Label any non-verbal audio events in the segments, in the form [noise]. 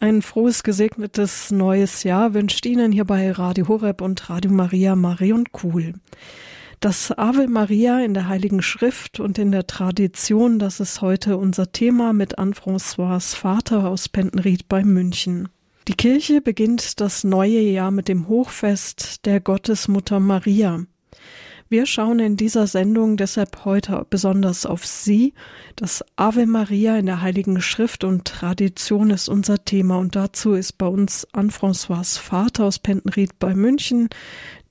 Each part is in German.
Ein frohes, gesegnetes neues Jahr wünscht Ihnen hier bei Radio Horeb und Radio Maria Marion Kuhl. Das Ave Maria in der Heiligen Schrift und in der Tradition, das ist heute unser Thema mit Anne-François Vater aus Pentenried bei München. Die Kirche beginnt das neue Jahr mit dem Hochfest der Gottesmutter Maria. Wir schauen in dieser Sendung deshalb heute besonders auf sie. Das Ave Maria in der Heiligen Schrift und Tradition ist unser Thema und dazu ist bei uns Anne-François Vater aus Pentenried bei München,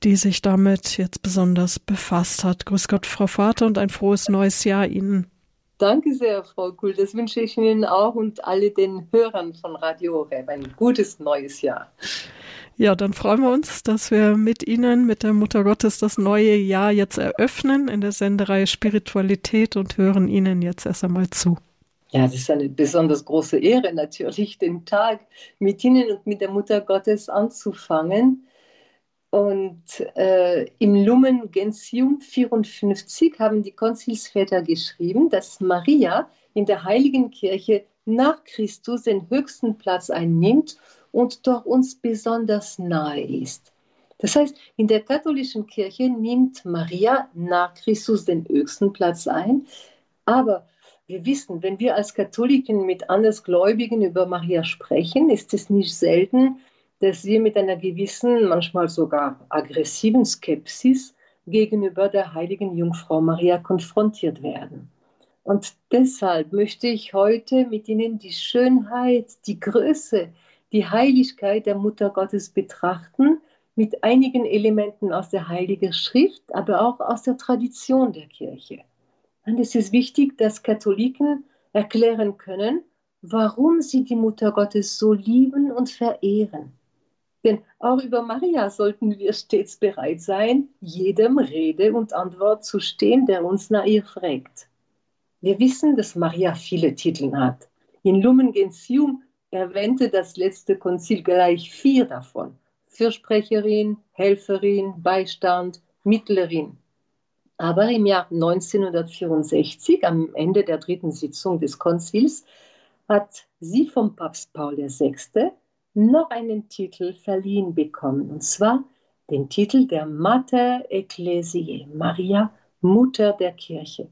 die sich damit jetzt besonders befasst hat. Grüß Gott, Frau Vater, und ein frohes neues Jahr Ihnen. Danke sehr, Frau Kuhl. Das wünsche ich Ihnen auch und alle den Hörern von Radio Horeb ein gutes neues Jahr. Ja, dann freuen wir uns, dass wir mit Ihnen, mit der Mutter Gottes, das neue Jahr jetzt eröffnen in der Sendereihe Spiritualität und hören Ihnen jetzt erst einmal zu. Ja, das ist eine besonders große Ehre natürlich, den Tag mit Ihnen und mit der Mutter Gottes anzufangen. Und äh, im Lumen Gentium 54 haben die Konzilsväter geschrieben, dass Maria in der heiligen Kirche nach Christus den höchsten Platz einnimmt und doch uns besonders nahe ist. Das heißt, in der katholischen Kirche nimmt Maria nach Christus den höchsten Platz ein, aber wir wissen, wenn wir als Katholiken mit Andersgläubigen über Maria sprechen, ist es nicht selten, dass wir mit einer gewissen, manchmal sogar aggressiven Skepsis gegenüber der heiligen Jungfrau Maria konfrontiert werden. Und deshalb möchte ich heute mit Ihnen die Schönheit, die Größe, die Heiligkeit der Mutter Gottes betrachten, mit einigen Elementen aus der Heiligen Schrift, aber auch aus der Tradition der Kirche. Und es ist wichtig, dass Katholiken erklären können, warum sie die Mutter Gottes so lieben und verehren. Denn auch über Maria sollten wir stets bereit sein, jedem Rede und Antwort zu stehen, der uns nach ihr fragt. Wir wissen, dass Maria viele Titel hat. In Lumen Gentium erwähnte das letzte Konzil gleich vier davon. Fürsprecherin, Helferin, Beistand, Mittlerin. Aber im Jahr 1964, am Ende der dritten Sitzung des Konzils, hat sie vom Papst Paul VI. noch einen Titel verliehen bekommen, und zwar den Titel der Mater Ecclesiae, Maria, Mutter der Kirche.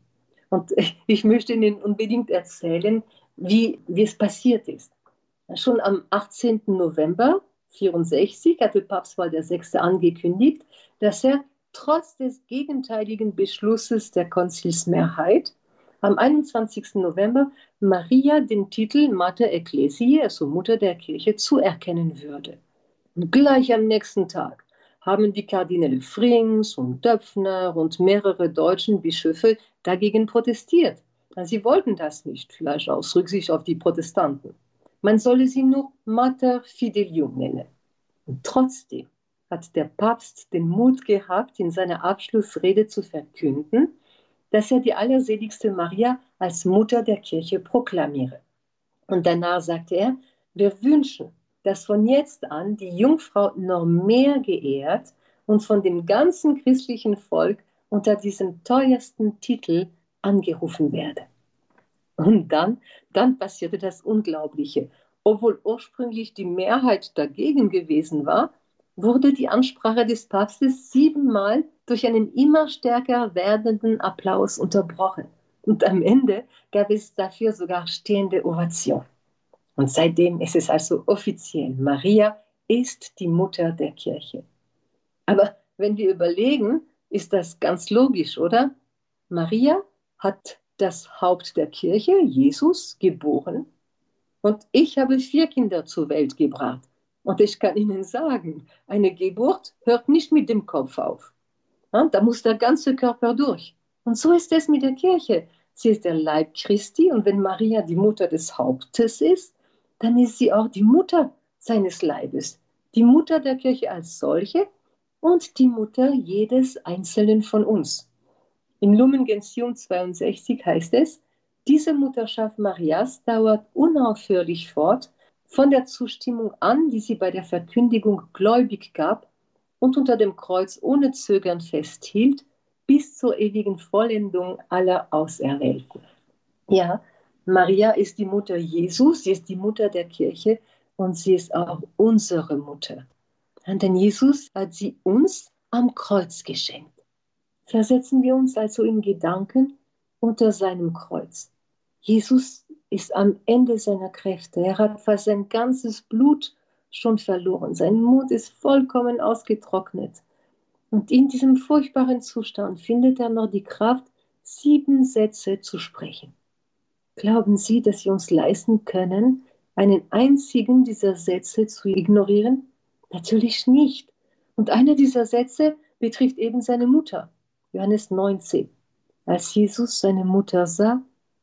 Und [laughs] ich möchte Ihnen unbedingt erzählen, wie, wie es passiert ist. Schon am 18. November 1964 hatte Papst Paul VI. angekündigt, dass er trotz des gegenteiligen Beschlusses der Konzilsmehrheit am 21. November Maria den Titel Mater Ecclesiae, also Mutter der Kirche, zuerkennen würde. Und gleich am nächsten Tag haben die Kardinäle Frings und Döpfner und mehrere deutschen Bischöfe dagegen protestiert. Sie wollten das nicht, vielleicht aus Rücksicht auf die Protestanten. Man solle sie nur Mater Fidelium nennen. Und trotzdem hat der Papst den Mut gehabt, in seiner Abschlussrede zu verkünden, dass er die allerseligste Maria als Mutter der Kirche proklamiere. Und danach sagte er, wir wünschen, dass von jetzt an die Jungfrau noch mehr geehrt und von dem ganzen christlichen Volk unter diesem teuersten Titel angerufen werde. Und dann, dann passierte das Unglaubliche. Obwohl ursprünglich die Mehrheit dagegen gewesen war, wurde die Ansprache des Papstes siebenmal durch einen immer stärker werdenden Applaus unterbrochen. Und am Ende gab es dafür sogar stehende Ovation. Und seitdem ist es also offiziell, Maria ist die Mutter der Kirche. Aber wenn wir überlegen, ist das ganz logisch, oder? Maria hat das Haupt der Kirche, Jesus, geboren. Und ich habe vier Kinder zur Welt gebracht. Und ich kann Ihnen sagen, eine Geburt hört nicht mit dem Kopf auf. Da muss der ganze Körper durch. Und so ist es mit der Kirche. Sie ist der Leib Christi und wenn Maria die Mutter des Hauptes ist, dann ist sie auch die Mutter seines Leibes, die Mutter der Kirche als solche und die Mutter jedes Einzelnen von uns. In Lumen Gentium 62 heißt es, diese Mutterschaft Marias dauert unaufhörlich fort, von der Zustimmung an, die sie bei der Verkündigung gläubig gab und unter dem Kreuz ohne Zögern festhielt, bis zur ewigen Vollendung aller Auserwählten. Ja, Maria ist die Mutter Jesus, sie ist die Mutter der Kirche, und sie ist auch unsere Mutter. Denn Jesus hat sie uns am Kreuz geschenkt. Versetzen wir uns also in Gedanken unter seinem Kreuz. Jesus ist am Ende seiner Kräfte. Er hat fast sein ganzes Blut schon verloren. Sein Mund ist vollkommen ausgetrocknet. Und in diesem furchtbaren Zustand findet er noch die Kraft, sieben Sätze zu sprechen. Glauben Sie, dass wir uns leisten können, einen einzigen dieser Sätze zu ignorieren? Natürlich nicht. Und einer dieser Sätze betrifft eben seine Mutter. Johannes 19. Als Jesus seine Mutter sah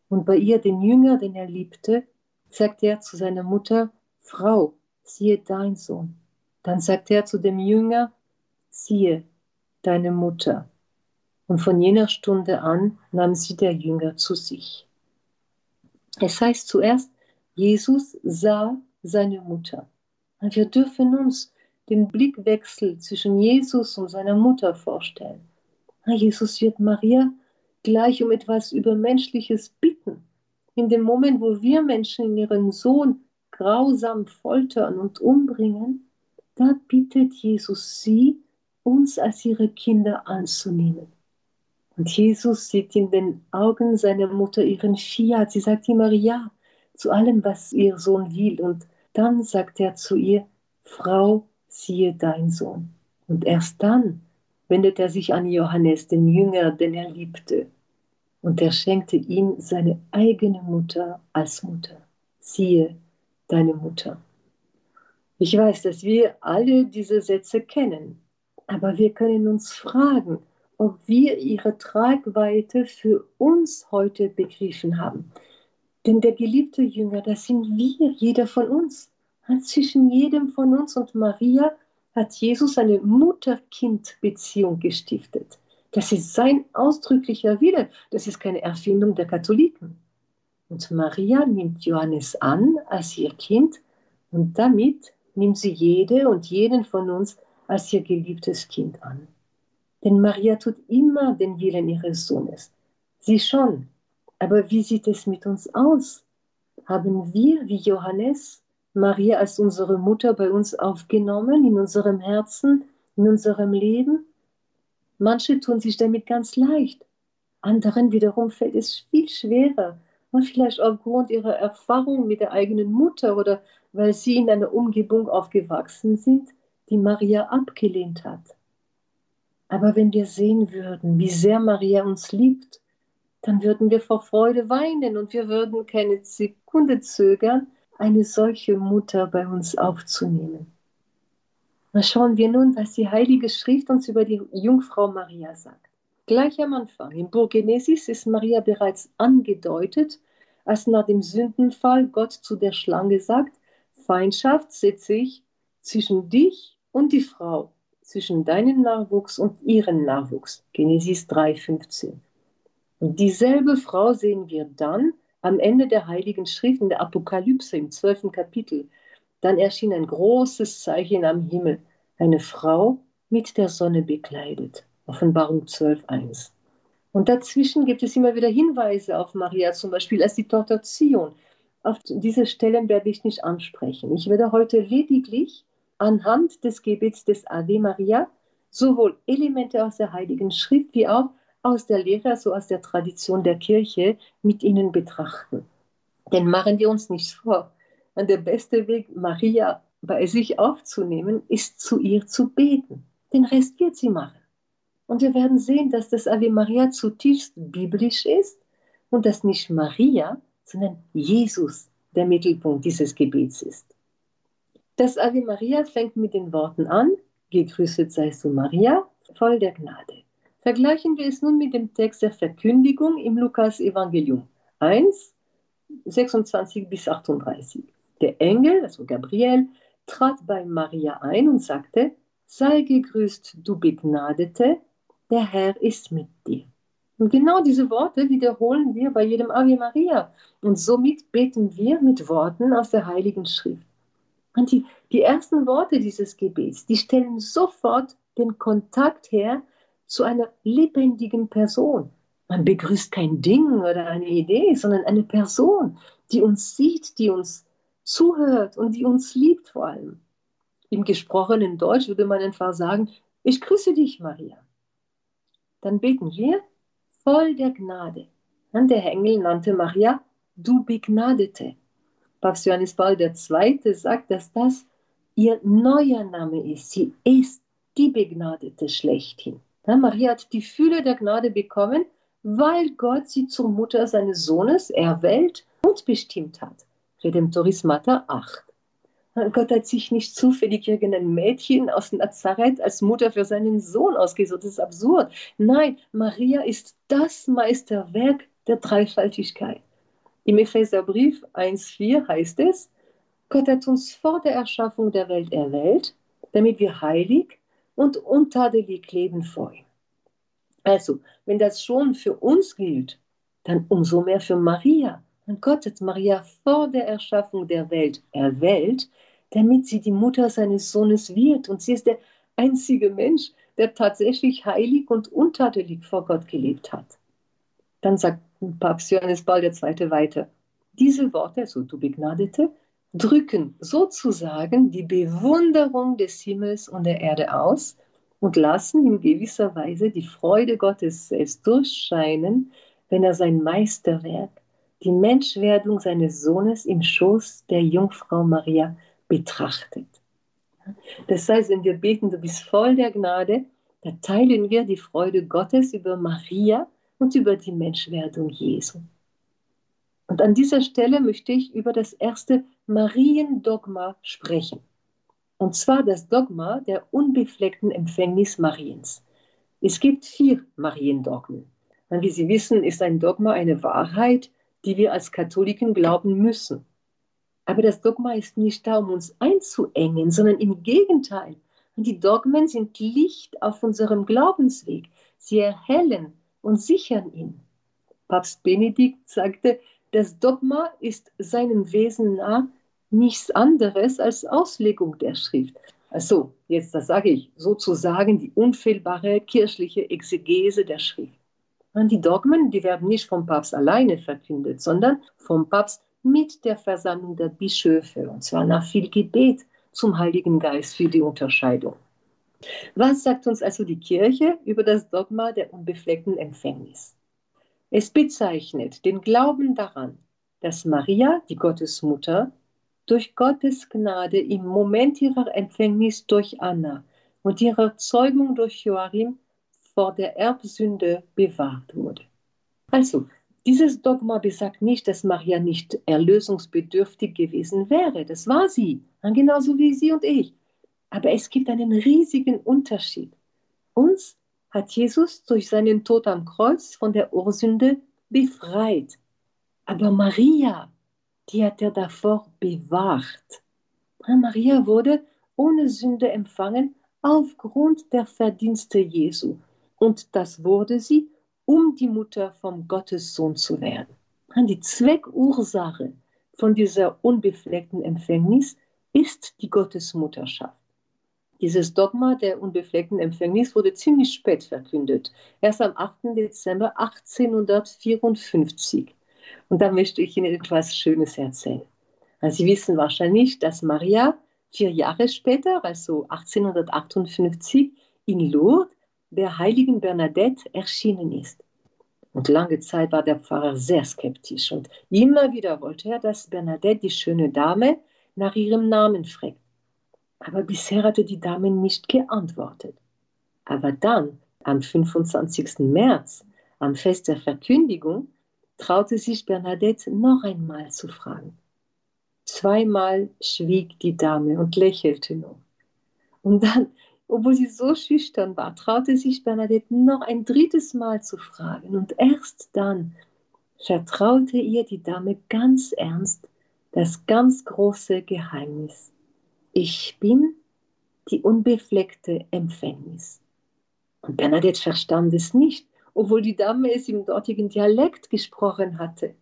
und bei ihr den Jünger, den er liebte, sagte er zu seiner Mutter, Frau, siehe dein Sohn. Dann sagte er zu dem Jünger, siehe deine Mutter. Und von jener Stunde an nahm sie der Jünger zu sich. Es heißt zuerst, Jesus sah seine Mutter. Und wir dürfen uns den Blickwechsel zwischen Jesus und seiner Mutter vorstellen. Jesus wird Maria gleich um etwas Übermenschliches bitten. In dem Moment, wo wir Menschen ihren Sohn grausam foltern und umbringen, da bittet Jesus sie, uns als ihre Kinder anzunehmen. Und Jesus sieht in den Augen seiner Mutter ihren Fiat. Sie sagt immer Ja zu allem, was ihr Sohn will. Und dann sagt er zu ihr, Frau, siehe dein Sohn. Und erst dann wendet er sich an Johannes, den Jünger, den er liebte. Und er schenkte ihm seine eigene Mutter als Mutter. Siehe deine Mutter. Ich weiß, dass wir alle diese Sätze kennen, aber wir können uns fragen, ob wir ihre Tragweite für uns heute begriffen haben. Denn der geliebte Jünger, das sind wir, jeder von uns. Zwischen jedem von uns und Maria hat Jesus eine Mutter-Kind-Beziehung gestiftet. Das ist sein ausdrücklicher Wille. Das ist keine Erfindung der Katholiken. Und Maria nimmt Johannes an als ihr Kind und damit nimmt sie jede und jeden von uns als ihr geliebtes Kind an. Denn Maria tut immer den Willen ihres Sohnes. Sie schon. Aber wie sieht es mit uns aus? Haben wir, wie Johannes, Maria als unsere Mutter bei uns aufgenommen, in unserem Herzen, in unserem Leben? Manche tun sich damit ganz leicht. Anderen wiederum fällt es viel schwerer. Und vielleicht aufgrund ihrer Erfahrung mit der eigenen Mutter oder weil sie in einer Umgebung aufgewachsen sind, die Maria abgelehnt hat. Aber wenn wir sehen würden, wie sehr Maria uns liebt, dann würden wir vor Freude weinen und wir würden keine Sekunde zögern, eine solche Mutter bei uns aufzunehmen. Na schauen wir nun, was die Heilige Schrift uns über die Jungfrau Maria sagt. Gleich am Anfang, im Buch Genesis, ist Maria bereits angedeutet, als nach dem Sündenfall Gott zu der Schlange sagt, Feindschaft setze ich zwischen dich und die Frau, zwischen deinem Nachwuchs und ihrem Nachwuchs. Genesis 3,15. Und dieselbe Frau sehen wir dann am Ende der Heiligen Schrift in der Apokalypse im 12. Kapitel. Dann erschien ein großes Zeichen am Himmel, eine Frau mit der Sonne bekleidet. Offenbarung 12,1. Und dazwischen gibt es immer wieder Hinweise auf Maria, zum Beispiel als die Tochter Zion. Auf diese Stellen werde ich nicht ansprechen. Ich werde heute lediglich anhand des Gebets des Ave Maria sowohl Elemente aus der Heiligen Schrift wie auch aus der Lehre, so aus der Tradition der Kirche mit ihnen betrachten. Denn machen wir uns nichts vor. Und der beste Weg, Maria bei sich aufzunehmen, ist zu ihr zu beten. Den Rest wird sie machen. Und wir werden sehen, dass das Ave Maria zutiefst biblisch ist und dass nicht Maria, sondern Jesus der Mittelpunkt dieses Gebets ist. Das Ave Maria fängt mit den Worten an, gegrüßet seist du Maria, voll der Gnade. Vergleichen wir es nun mit dem Text der Verkündigung im Lukas Evangelium 1, 26 bis 38. Der Engel, also Gabriel, trat bei Maria ein und sagte, sei gegrüßt, du Begnadete, der Herr ist mit dir. Und genau diese Worte wiederholen wir bei jedem Ave Maria. Und somit beten wir mit Worten aus der Heiligen Schrift. Und die, die ersten Worte dieses Gebets, die stellen sofort den Kontakt her zu einer lebendigen Person. Man begrüßt kein Ding oder eine Idee, sondern eine Person, die uns sieht, die uns zuhört und die uns liebt vor allem. Im gesprochenen Deutsch würde man einfach sagen, ich grüße dich, Maria. Dann beten wir, voll der Gnade. Und der Engel nannte Maria, du Begnadete. Papst Johannes Paul II. sagt, dass das ihr neuer Name ist. Sie ist die Begnadete schlechthin. Maria hat die Fülle der Gnade bekommen, weil Gott sie zur Mutter seines Sohnes erwählt und bestimmt hat. Redemptoris Mater 8. Gott hat sich nicht zufällig irgendein Mädchen aus Nazareth als Mutter für seinen Sohn ausgesucht. Das ist absurd. Nein, Maria ist das Meisterwerk der Dreifaltigkeit. Im Epheserbrief 1,4 heißt es, Gott hat uns vor der Erschaffung der Welt erwählt, damit wir heilig und untadelig leben vor ihm. Also, wenn das schon für uns gilt, dann umso mehr für Maria. Und Gott hat Maria vor der Erschaffung der Welt erwählt, damit sie die Mutter seines Sohnes wird. Und sie ist der einzige Mensch, der tatsächlich heilig und untadelig vor Gott gelebt hat. Dann sagt Papst Johannes Paul II. weiter, diese Worte, so du Begnadete, drücken sozusagen die Bewunderung des Himmels und der Erde aus und lassen in gewisser Weise die Freude Gottes selbst durchscheinen, wenn er sein Meisterwerk, die Menschwerdung seines Sohnes im Schoß der Jungfrau Maria betrachtet. Das heißt, wenn wir beten, du bist voll der Gnade, da teilen wir die Freude Gottes über Maria und über die Menschwerdung Jesu. Und an dieser Stelle möchte ich über das erste Mariendogma sprechen. Und zwar das Dogma der unbefleckten Empfängnis Mariens. Es gibt vier Mariendogmen. Und wie Sie wissen, ist ein Dogma eine Wahrheit, die wir als Katholiken glauben müssen. Aber das Dogma ist nicht da, um uns einzuengen, sondern im Gegenteil. Und die Dogmen sind Licht auf unserem Glaubensweg. Sie erhellen und sichern ihn. Papst Benedikt sagte, das Dogma ist seinem Wesen nach nichts anderes als Auslegung der Schrift. Also, jetzt das sage ich, sozusagen die unfehlbare kirchliche Exegese der Schrift. Und die Dogmen, die werden nicht vom Papst alleine verkündet, sondern vom Papst mit der Versammlung der Bischöfe, und zwar nach viel Gebet zum Heiligen Geist für die Unterscheidung. Was sagt uns also die Kirche über das Dogma der unbefleckten Empfängnis? Es bezeichnet den Glauben daran, dass Maria, die Gottesmutter, durch Gottes Gnade im Moment ihrer Empfängnis durch Anna und ihrer Zeugung durch Joachim vor der Erbsünde bewahrt wurde. Also, dieses Dogma besagt nicht, dass Maria nicht erlösungsbedürftig gewesen wäre. Das war sie, genauso wie Sie und ich. Aber es gibt einen riesigen Unterschied. Uns hat Jesus durch seinen Tod am Kreuz von der Ursünde befreit. Aber Maria, die hat er davor bewahrt. Maria wurde ohne Sünde empfangen aufgrund der Verdienste Jesu. Und das wurde sie, um die Mutter vom Gottessohn zu werden. Die Zweckursache von dieser unbefleckten Empfängnis ist die Gottesmutterschaft. Dieses Dogma der unbefleckten Empfängnis wurde ziemlich spät verkündet, erst am 8. Dezember 1854. Und da möchte ich Ihnen etwas Schönes erzählen. Sie wissen wahrscheinlich, dass Maria vier Jahre später, also 1858, in Lourdes der heiligen Bernadette erschienen ist. Und lange Zeit war der Pfarrer sehr skeptisch und immer wieder wollte er, dass Bernadette, die schöne Dame, nach ihrem Namen fragt. Aber bisher hatte die Dame nicht geantwortet. Aber dann, am 25. März, am Fest der Verkündigung, traute sich Bernadette noch einmal zu fragen. Zweimal schwieg die Dame und lächelte nur. Und dann, obwohl sie so schüchtern war, traute sich Bernadette noch ein drittes Mal zu fragen. Und erst dann vertraute ihr die Dame ganz ernst das ganz große Geheimnis. Ich bin die unbefleckte Empfängnis. Und Bernadette verstand es nicht, obwohl die Dame es im dortigen Dialekt gesprochen hatte.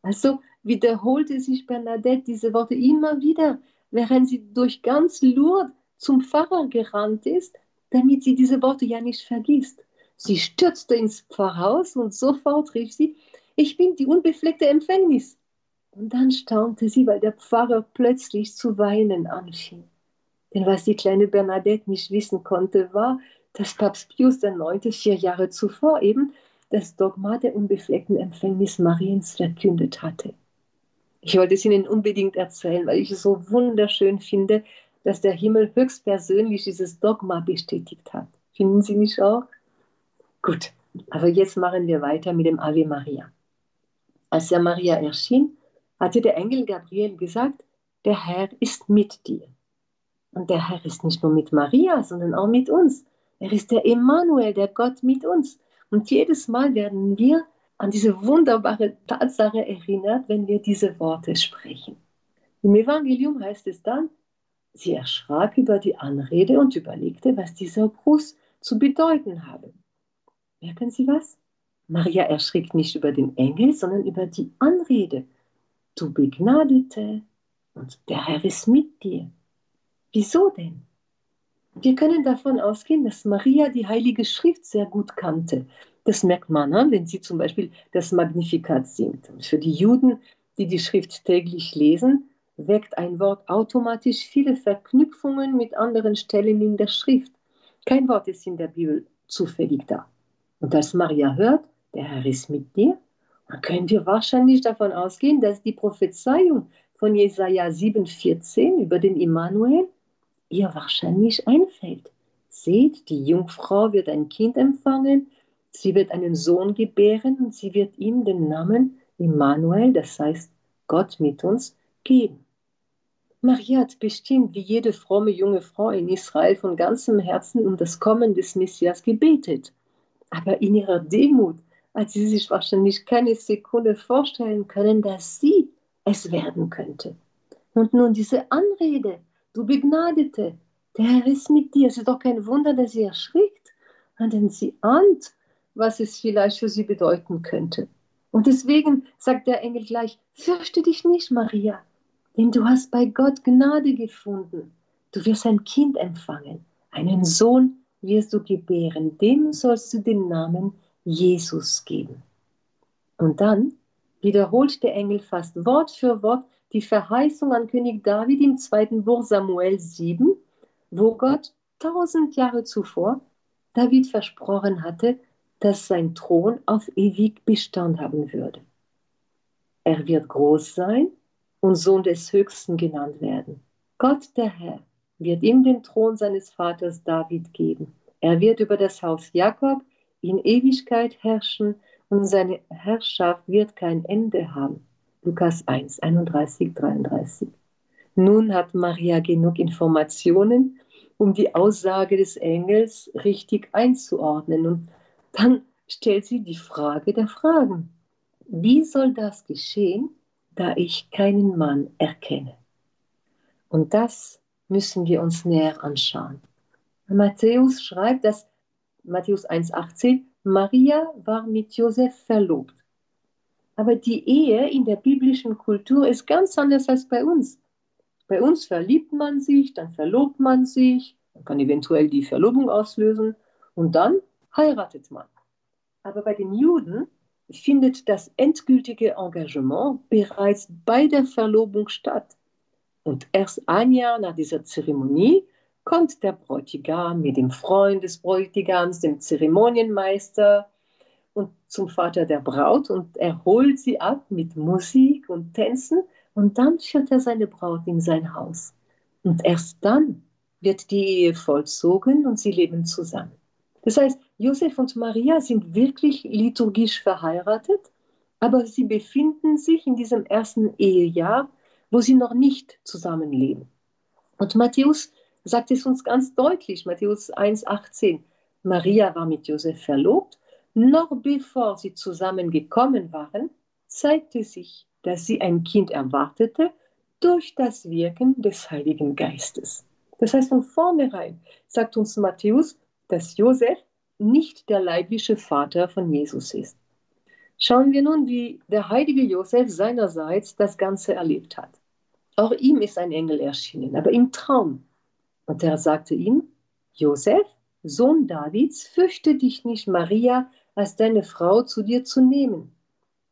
Also wiederholte sich Bernadette diese Worte immer wieder, während sie durch ganz Lourdes zum Pfarrer gerannt ist, damit sie diese Worte ja nicht vergisst. Sie stürzte ins Pfarrhaus und sofort rief sie, ich bin die unbefleckte Empfängnis. Und dann staunte sie, weil der Pfarrer plötzlich zu weinen anfing. Denn was die kleine Bernadette nicht wissen konnte, war, dass Papst Pius IX. vier Jahre zuvor eben das Dogma der unbefleckten Empfängnis Mariens verkündet hatte. Ich wollte es Ihnen unbedingt erzählen, weil ich es so wunderschön finde, dass der Himmel höchstpersönlich dieses Dogma bestätigt hat. Finden Sie nicht auch? Gut, aber jetzt machen wir weiter mit dem Ave Maria. Als der Maria erschien, hatte der Engel Gabriel gesagt, der Herr ist mit dir. Und der Herr ist nicht nur mit Maria, sondern auch mit uns. Er ist der Emmanuel, der Gott mit uns. Und jedes Mal werden wir an diese wunderbare Tatsache erinnert, wenn wir diese Worte sprechen. Im Evangelium heißt es dann, sie erschrak über die Anrede und überlegte, was dieser Gruß zu bedeuten habe. Merken Sie was? Maria erschrickt nicht über den Engel, sondern über die Anrede. Du Begnadete und der Herr ist mit dir. Wieso denn? Wir können davon ausgehen, dass Maria die Heilige Schrift sehr gut kannte. Das merkt man, wenn sie zum Beispiel das Magnificat singt. Für die Juden, die die Schrift täglich lesen, weckt ein Wort automatisch viele Verknüpfungen mit anderen Stellen in der Schrift. Kein Wort ist in der Bibel zufällig da. Und als Maria hört, der Herr ist mit dir, können wir wahrscheinlich davon ausgehen, dass die Prophezeiung von Jesaja 7,14 über den Immanuel ihr wahrscheinlich einfällt. Seht, die Jungfrau wird ein Kind empfangen, sie wird einen Sohn gebären und sie wird ihm den Namen Immanuel, das heißt Gott mit uns, geben. Maria hat bestimmt wie jede fromme junge Frau in Israel von ganzem Herzen um das Kommen des Messias gebetet. Aber in ihrer Demut hat sie sich wahrscheinlich keine Sekunde vorstellen können, dass sie es werden könnte. Und nun diese Anrede, du Begnadete, der Herr ist mit dir. Es ist doch kein Wunder, dass sie erschrickt, denn sie ahnt, was es vielleicht für sie bedeuten könnte. Und deswegen sagt der Engel gleich, fürchte dich nicht, Maria, denn du hast bei Gott Gnade gefunden. Du wirst ein Kind empfangen, einen Sohn wirst du gebären, dem sollst du den Namen Jesus geben. Und dann wiederholt der Engel fast Wort für Wort die Verheißung an König David im zweiten Buch Samuel 7, wo Gott tausend Jahre zuvor David versprochen hatte, dass sein Thron auf ewig Bestand haben würde. Er wird groß sein und Sohn des Höchsten genannt werden. Gott der Herr wird ihm den Thron seines Vaters David geben. Er wird über das Haus Jakob in Ewigkeit herrschen und seine Herrschaft wird kein Ende haben. Lukas 1, 31, 33. Nun hat Maria genug Informationen, um die Aussage des Engels richtig einzuordnen. Und dann stellt sie die Frage der Fragen. Wie soll das geschehen, da ich keinen Mann erkenne? Und das müssen wir uns näher anschauen. Matthäus schreibt, dass Matthäus 1,18, Maria war mit Josef verlobt. Aber die Ehe in der biblischen Kultur ist ganz anders als bei uns. Bei uns verliebt man sich, dann verlobt man sich, man kann eventuell die Verlobung auslösen und dann heiratet man. Aber bei den Juden findet das endgültige Engagement bereits bei der Verlobung statt. Und erst ein Jahr nach dieser Zeremonie kommt der Bräutigam mit dem Freund des Bräutigams, dem Zeremonienmeister, und zum Vater der Braut und er holt sie ab mit Musik und Tänzen und dann führt er seine Braut in sein Haus. Und erst dann wird die Ehe vollzogen und sie leben zusammen. Das heißt, Josef und Maria sind wirklich liturgisch verheiratet, aber sie befinden sich in diesem ersten Ehejahr, wo sie noch nicht zusammenleben. Und Matthäus sagt es uns ganz deutlich, Matthäus 1,18. Maria war mit Josef verlobt noch bevor sie zusammengekommen waren, zeigte sich, dass sie ein Kind erwartete durch das Wirken des Heiligen Geistes. Das heißt, von vornherein sagt uns Matthäus, dass Josef nicht der leibliche Vater von Jesus ist. Schauen wir nun, wie der heilige Josef seinerseits das Ganze erlebt hat. Auch ihm ist ein Engel erschienen, aber im Traum. Und er sagte ihm, Josef, Sohn Davids, fürchte dich nicht, Maria als deine Frau zu dir zu nehmen.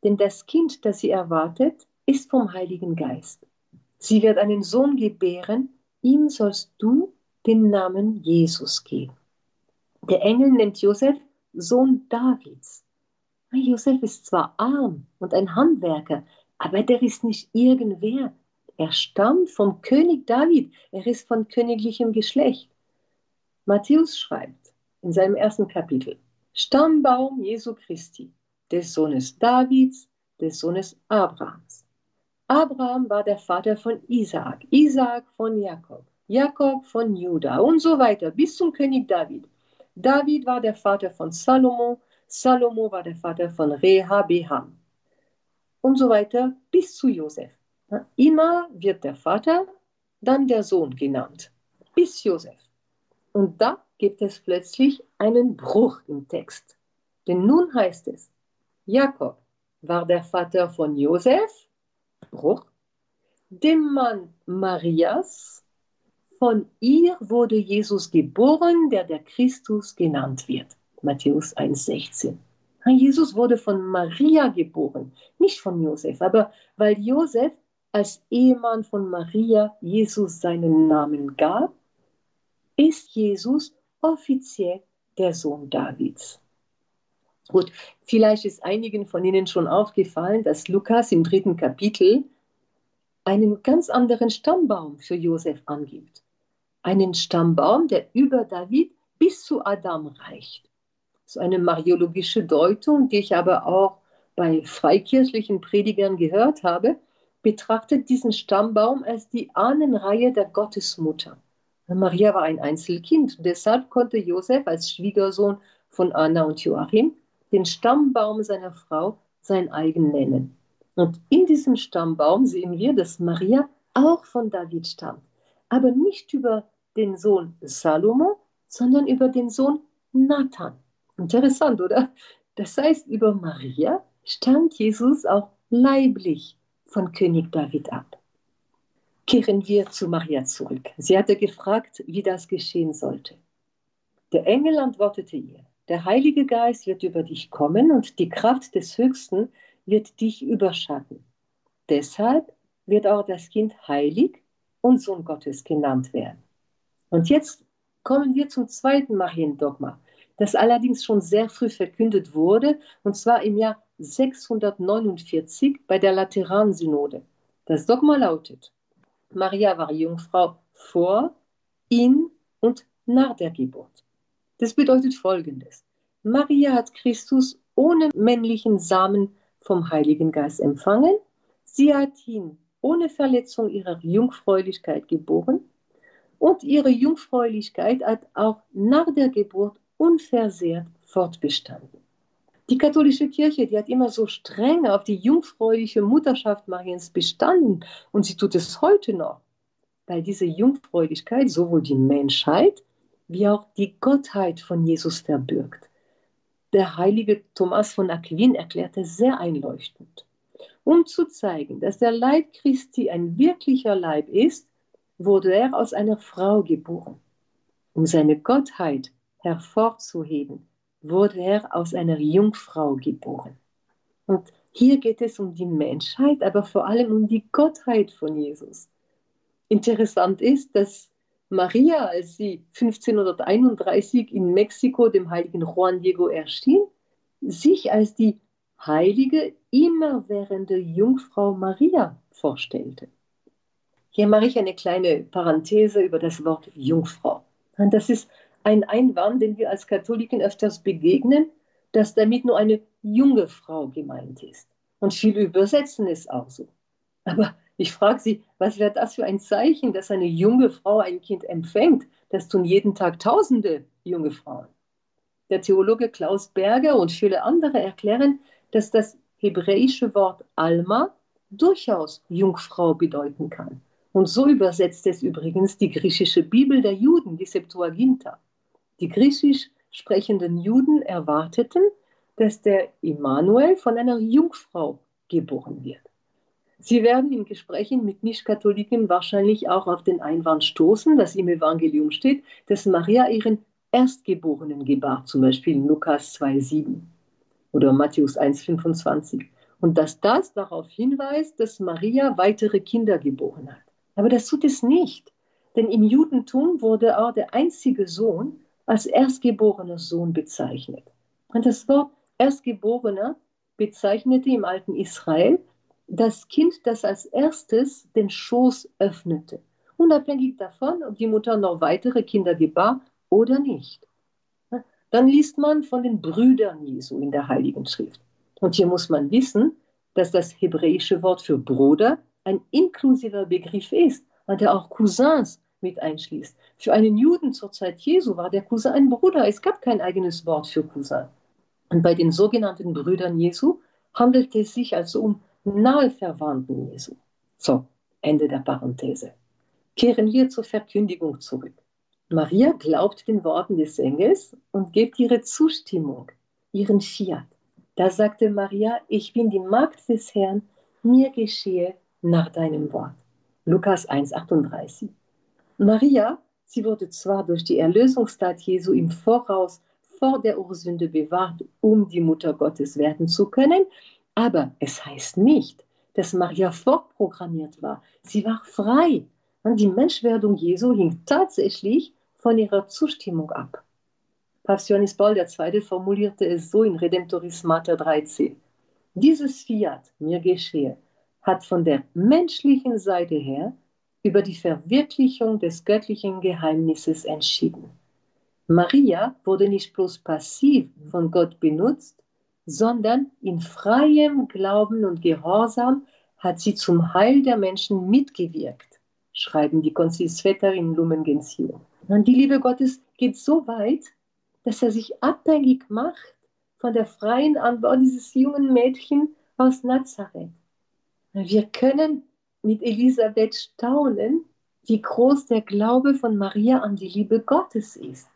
Denn das Kind, das sie erwartet, ist vom Heiligen Geist. Sie wird einen Sohn gebären, ihm sollst du den Namen Jesus geben. Der Engel nennt Josef Sohn Davids. Josef ist zwar arm und ein Handwerker, aber der ist nicht irgendwer. Er stammt vom König David. Er ist von königlichem Geschlecht. Matthäus schreibt in seinem ersten Kapitel, Stammbaum Jesu Christi, des Sohnes Davids, des Sohnes Abrahams. Abraham war der Vater von Isaak, Isaak von Jakob, Jakob von Juda und so weiter bis zum König David. David war der Vater von Salomo, Salomo war der Vater von Rehabeham und so weiter bis zu Josef. Immer wird der Vater, dann der Sohn genannt, bis Josef. Und da gibt es plötzlich einen Bruch im Text. Denn nun heißt es, Jakob war der Vater von Josef, Bruch, dem Mann Marias, von ihr wurde Jesus geboren, der der Christus genannt wird. Matthäus 1,16. Jesus wurde von Maria geboren, nicht von Josef, aber weil Josef als Ehemann von Maria Jesus seinen Namen gab, ist Jesus offiziell der Sohn Davids. Gut, vielleicht ist einigen von Ihnen schon aufgefallen, dass Lukas im dritten Kapitel einen ganz anderen Stammbaum für Josef angibt einen Stammbaum, der über David bis zu Adam reicht. So eine mariologische Deutung, die ich aber auch bei freikirchlichen Predigern gehört habe, betrachtet diesen Stammbaum als die Ahnenreihe der Gottesmutter. Maria war ein Einzelkind deshalb konnte Josef als Schwiegersohn von Anna und Joachim den Stammbaum seiner Frau sein eigen nennen. Und in diesem Stammbaum sehen wir, dass Maria auch von David stammt, aber nicht über den Sohn Salomo, sondern über den Sohn Nathan. Interessant, oder? Das heißt, über Maria stammt Jesus auch leiblich von König David ab. Kehren wir zu Maria zurück. Sie hatte gefragt, wie das geschehen sollte. Der Engel antwortete ihr, der Heilige Geist wird über dich kommen und die Kraft des Höchsten wird dich überschatten. Deshalb wird auch das Kind heilig und Sohn Gottes genannt werden. Und jetzt kommen wir zum zweiten Mariendogma, das allerdings schon sehr früh verkündet wurde, und zwar im Jahr 649 bei der Lateransynode. Das Dogma lautet, Maria war Jungfrau vor, in und nach der Geburt. Das bedeutet Folgendes. Maria hat Christus ohne männlichen Samen vom Heiligen Geist empfangen. Sie hat ihn ohne Verletzung ihrer Jungfräulichkeit geboren und ihre Jungfräulichkeit hat auch nach der Geburt unversehrt fortbestanden. Die katholische Kirche, die hat immer so streng auf die jungfräuliche Mutterschaft Mariens bestanden und sie tut es heute noch, weil diese Jungfräulichkeit sowohl die Menschheit wie auch die Gottheit von Jesus verbirgt. Der heilige Thomas von Aquin erklärte sehr einleuchtend, um zu zeigen, dass der Leib Christi ein wirklicher Leib ist, wurde er aus einer Frau geboren. Um seine Gottheit hervorzuheben, wurde er aus einer Jungfrau geboren. Und hier geht es um die Menschheit, aber vor allem um die Gottheit von Jesus. Interessant ist, dass Maria, als sie 1531 in Mexiko dem heiligen Juan Diego erschien, sich als die heilige, immerwährende Jungfrau Maria vorstellte. Hier mache ich eine kleine Parenthese über das Wort Jungfrau. Das ist ein Einwand, den wir als Katholiken öfters begegnen, dass damit nur eine junge Frau gemeint ist. Und viele übersetzen es auch so. Aber ich frage Sie, was wäre das für ein Zeichen, dass eine junge Frau ein Kind empfängt? Das tun jeden Tag tausende junge Frauen. Der Theologe Klaus Berger und viele andere erklären, dass das hebräische Wort Alma durchaus Jungfrau bedeuten kann. Und so übersetzt es übrigens die griechische Bibel der Juden, die Septuaginta. Die griechisch sprechenden Juden erwarteten, dass der Immanuel von einer Jungfrau geboren wird. Sie werden in Gesprächen mit Nicht-Katholiken wahrscheinlich auch auf den Einwand stoßen, dass im Evangelium steht, dass Maria ihren Erstgeborenen gebar, zum Beispiel in Lukas 2,7 oder Matthäus 1,25. und dass das darauf hinweist, dass Maria weitere Kinder geboren hat. Aber das tut es nicht, denn im Judentum wurde auch der einzige Sohn als erstgeborener Sohn bezeichnet. Und das Wort Erstgeborener bezeichnete im alten Israel das Kind, das als erstes den Schoß öffnete, unabhängig davon, ob die Mutter noch weitere Kinder gebar oder nicht. Dann liest man von den Brüdern Jesu in der Heiligen Schrift. Und hier muss man wissen, dass das hebräische Wort für Bruder ein inklusiver Begriff ist und der auch Cousins mit einschließt. Für einen Juden zur Zeit Jesu war der Cousin ein Bruder. Es gab kein eigenes Wort für Cousin. Und bei den sogenannten Brüdern Jesu handelt es sich also um nahe Verwandten Jesu. So, Ende der Parenthese. Kehren wir zur Verkündigung zurück. Maria glaubt den Worten des Engels und gibt ihre Zustimmung, ihren Fiat. Da sagte Maria, ich bin die Magd des Herrn, mir geschehe nach deinem Wort. Lukas 1,38. Maria, sie wurde zwar durch die Erlösungstat Jesu im Voraus vor der Ursünde bewahrt, um die Mutter Gottes werden zu können, aber es heißt nicht, dass Maria vorprogrammiert war. Sie war frei. Und die Menschwerdung Jesu hing tatsächlich von ihrer Zustimmung ab. Papst Johannes Paul II. formulierte es so in Redemptoris Mater 13. Dieses Fiat, mir geschehe, hat von der menschlichen Seite her über die Verwirklichung des göttlichen Geheimnisses entschieden. Maria wurde nicht bloß passiv von Gott benutzt, sondern in freiem Glauben und Gehorsam hat sie zum Heil der Menschen mitgewirkt, schreiben die Konzilsväter in Lumen Gentium. Und die Liebe Gottes geht so weit, dass er sich abhängig macht von der freien Antwort dieses jungen Mädchen aus Nazareth. Wir können mit Elisabeth staunen, wie groß der Glaube von Maria an die Liebe Gottes ist.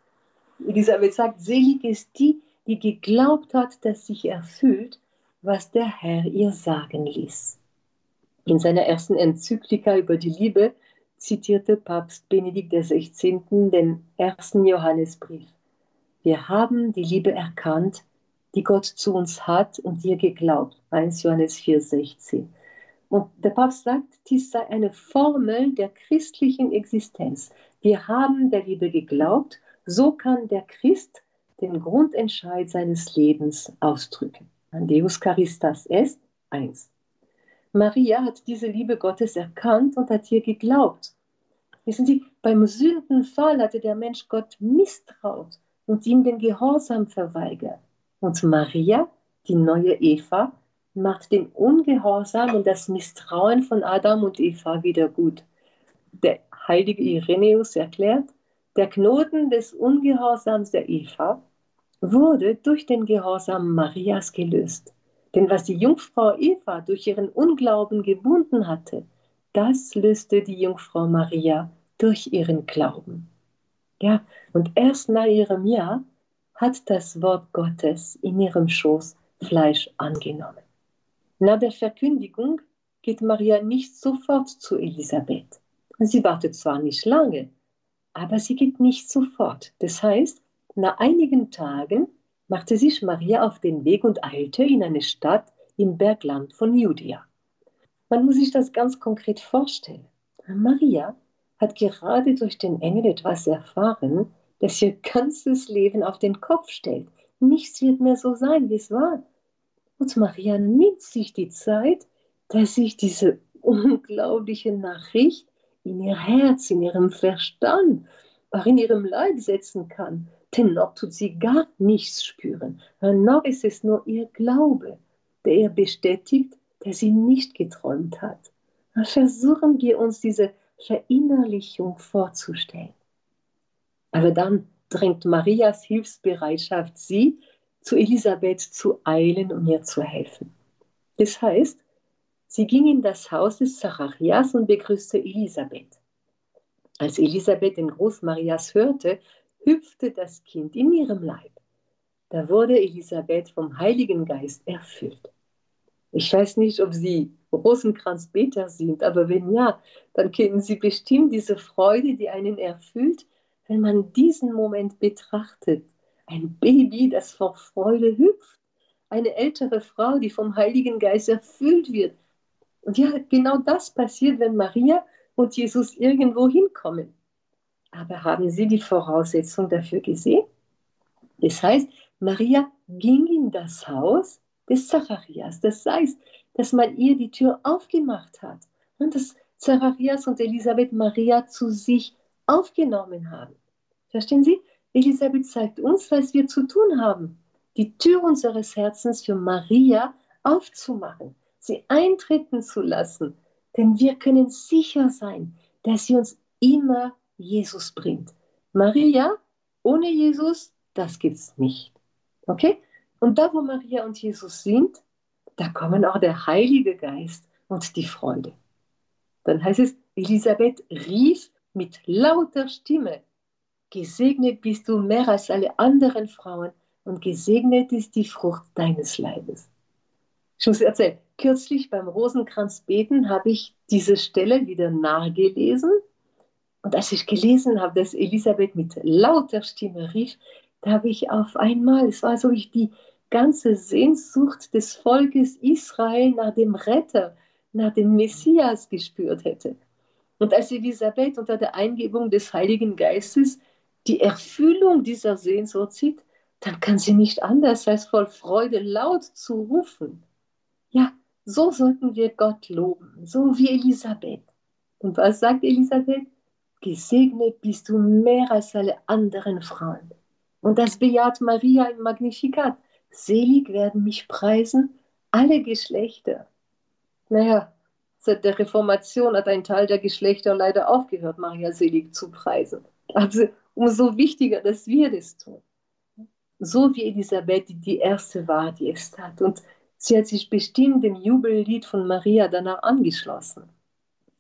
Elisabeth sagt, selig ist die, die geglaubt hat, dass sich erfüllt, was der Herr ihr sagen ließ. In seiner ersten Enzyklika über die Liebe zitierte Papst Benedikt XVI. den ersten Johannesbrief. Wir haben die Liebe erkannt, die Gott zu uns hat und ihr geglaubt. 1 Johannes 4,16. Und der Papst sagt, dies sei eine Formel der christlichen Existenz. Wir haben der Liebe geglaubt, so kann der Christ den Grundentscheid seines Lebens ausdrücken. An Deus Charistas est eins. Maria hat diese Liebe Gottes erkannt und hat ihr geglaubt. Wissen Sie, beim Sündenfall hatte der Mensch Gott misstraut und ihm den Gehorsam verweigert. Und Maria, die neue Eva, macht den Ungehorsam und das Misstrauen von Adam und Eva wieder gut. Der heilige Irenäus erklärt, der Knoten des Ungehorsams der Eva wurde durch den Gehorsam Marias gelöst. Denn was die Jungfrau Eva durch ihren Unglauben gebunden hatte, das löste die Jungfrau Maria durch ihren Glauben. Ja, und erst nach ihrem Ja hat das Wort Gottes in ihrem Schoß Fleisch angenommen. Nach der Verkündigung geht Maria nicht sofort zu Elisabeth. Sie wartet zwar nicht lange, aber sie geht nicht sofort. Das heißt, nach einigen Tagen machte sich Maria auf den Weg und eilte in eine Stadt im Bergland von Judäa. Man muss sich das ganz konkret vorstellen. Maria hat gerade durch den Engel etwas erfahren, das ihr ganzes Leben auf den Kopf stellt. Nichts wird mehr so sein, wie es war. Und Maria nimmt sich die Zeit, dass sich diese unglaubliche Nachricht in ihr Herz, in ihrem Verstand, auch in ihrem Leib setzen kann. Denn noch tut sie gar nichts spüren. Noch ist es nur ihr Glaube, der ihr bestätigt, dass sie nicht geträumt hat. Versuchen wir uns diese Verinnerlichung vorzustellen. Aber dann drängt Marias Hilfsbereitschaft sie, zu Elisabeth zu eilen, um ihr zu helfen. Das heißt, sie ging in das Haus des Zacharias und begrüßte Elisabeth. Als Elisabeth den Gruß Marias hörte, hüpfte das Kind in ihrem Leib. Da wurde Elisabeth vom Heiligen Geist erfüllt. Ich weiß nicht, ob Sie Rosenkranzbeter sind, aber wenn ja, dann kennen Sie bestimmt diese Freude, die einen erfüllt, wenn man diesen Moment betrachtet. Ein Baby, das vor Freude hüpft, eine ältere Frau, die vom Heiligen Geist erfüllt wird. Und ja, genau das passiert, wenn Maria und Jesus irgendwo hinkommen. Aber haben Sie die Voraussetzung dafür gesehen? Das heißt, Maria ging in das Haus des Zacharias. Das heißt, dass man ihr die Tür aufgemacht hat und dass Zacharias und Elisabeth Maria zu sich aufgenommen haben. Verstehen Sie? Elisabeth zeigt uns, was wir zu tun haben. Die Tür unseres Herzens für Maria aufzumachen, sie eintreten zu lassen. Denn wir können sicher sein, dass sie uns immer Jesus bringt. Maria ohne Jesus, das gibt's nicht. Okay? Und da, wo Maria und Jesus sind, da kommen auch der Heilige Geist und die Freude. Dann heißt es, Elisabeth rief mit lauter Stimme, Gesegnet bist du mehr als alle anderen Frauen und gesegnet ist die Frucht deines Leibes. Ich muss erzählen, kürzlich beim Rosenkranzbeten habe ich diese Stelle wieder nachgelesen. Und als ich gelesen habe, dass Elisabeth mit lauter Stimme rief, da habe ich auf einmal, es war so wie die ganze Sehnsucht des Volkes Israel nach dem Retter, nach dem Messias gespürt hätte. Und als Elisabeth unter der Eingebung des Heiligen Geistes die Erfüllung dieser Sehnsucht sieht, dann kann sie nicht anders als voll Freude laut zu rufen. Ja, so sollten wir Gott loben, so wie Elisabeth. Und was sagt Elisabeth? Gesegnet bist du mehr als alle anderen Frauen. Und das bejaht Maria im Magnificat. Selig werden mich preisen alle Geschlechter. Naja, seit der Reformation hat ein Teil der Geschlechter leider aufgehört, Maria selig zu preisen. Also umso wichtiger, dass wir das tun. So wie Elisabeth die erste war, die es tat. Und sie hat sich bestimmt dem Jubellied von Maria danach angeschlossen.